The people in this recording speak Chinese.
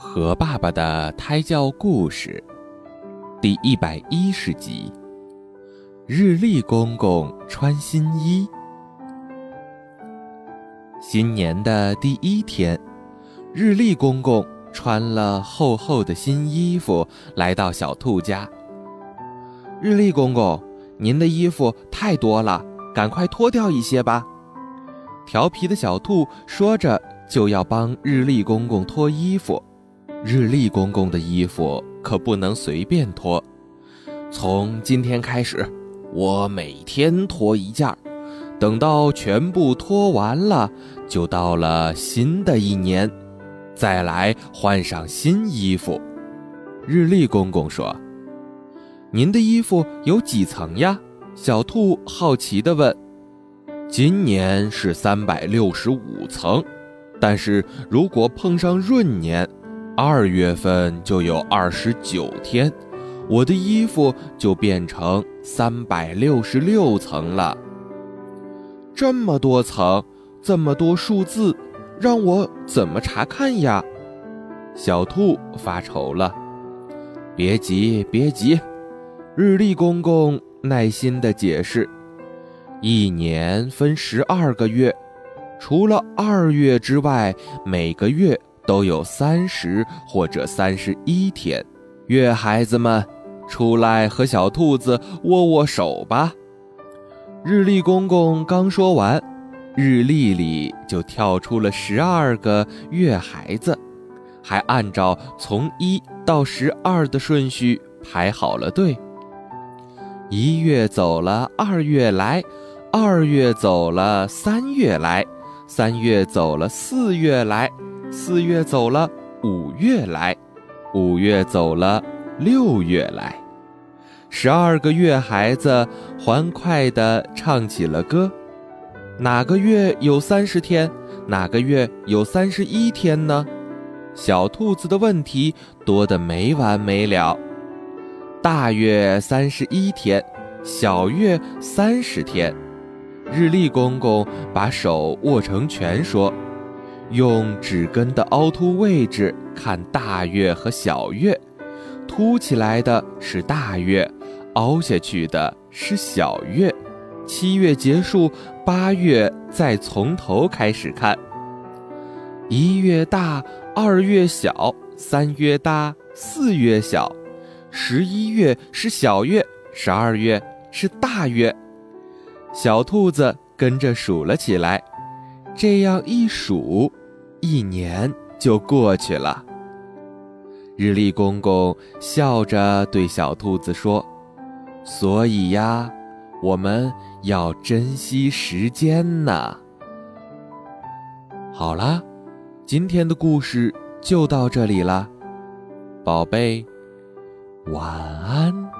和爸爸的胎教故事，第一百一十集。日历公公穿新衣。新年的第一天，日历公公穿了厚厚的新衣服，来到小兔家。日历公公，您的衣服太多了，赶快脱掉一些吧。调皮的小兔说着，就要帮日历公公脱衣服。日历公公的衣服可不能随便脱，从今天开始，我每天脱一件儿，等到全部脱完了，就到了新的一年，再来换上新衣服。日历公公说：“您的衣服有几层呀？”小兔好奇地问。“今年是三百六十五层，但是如果碰上闰年。”二月份就有二十九天，我的衣服就变成三百六十六层了。这么多层，这么多数字，让我怎么查看呀？小兔发愁了。别急，别急，日历公公耐心地解释：一年分十二个月，除了二月之外，每个月。都有三十或者三十一天，月孩子们，出来和小兔子握握手吧。日历公公刚说完，日历里就跳出了十二个月孩子，还按照从一到十二的顺序排好了队。一月走了，二月来；二月走了，三月来；三月走了，四月来。四月走了，五月来；五月走了，六月来。十二个月孩子欢快地唱起了歌。哪个月有三十天？哪个月有三十一天呢？小兔子的问题多得没完没了。大月三十一天，小月三十天。日历公公把手握成拳说。用指根的凹凸位置看大月和小月，凸起来的是大月，凹下去的是小月。七月结束，八月再从头开始看。一月大，二月小，三月大，四月小，十一月是小月，十二月是大月。小兔子跟着数了起来，这样一数。一年就过去了。日历公公笑着对小兔子说：“所以呀，我们要珍惜时间呢。”好啦，今天的故事就到这里了，宝贝，晚安。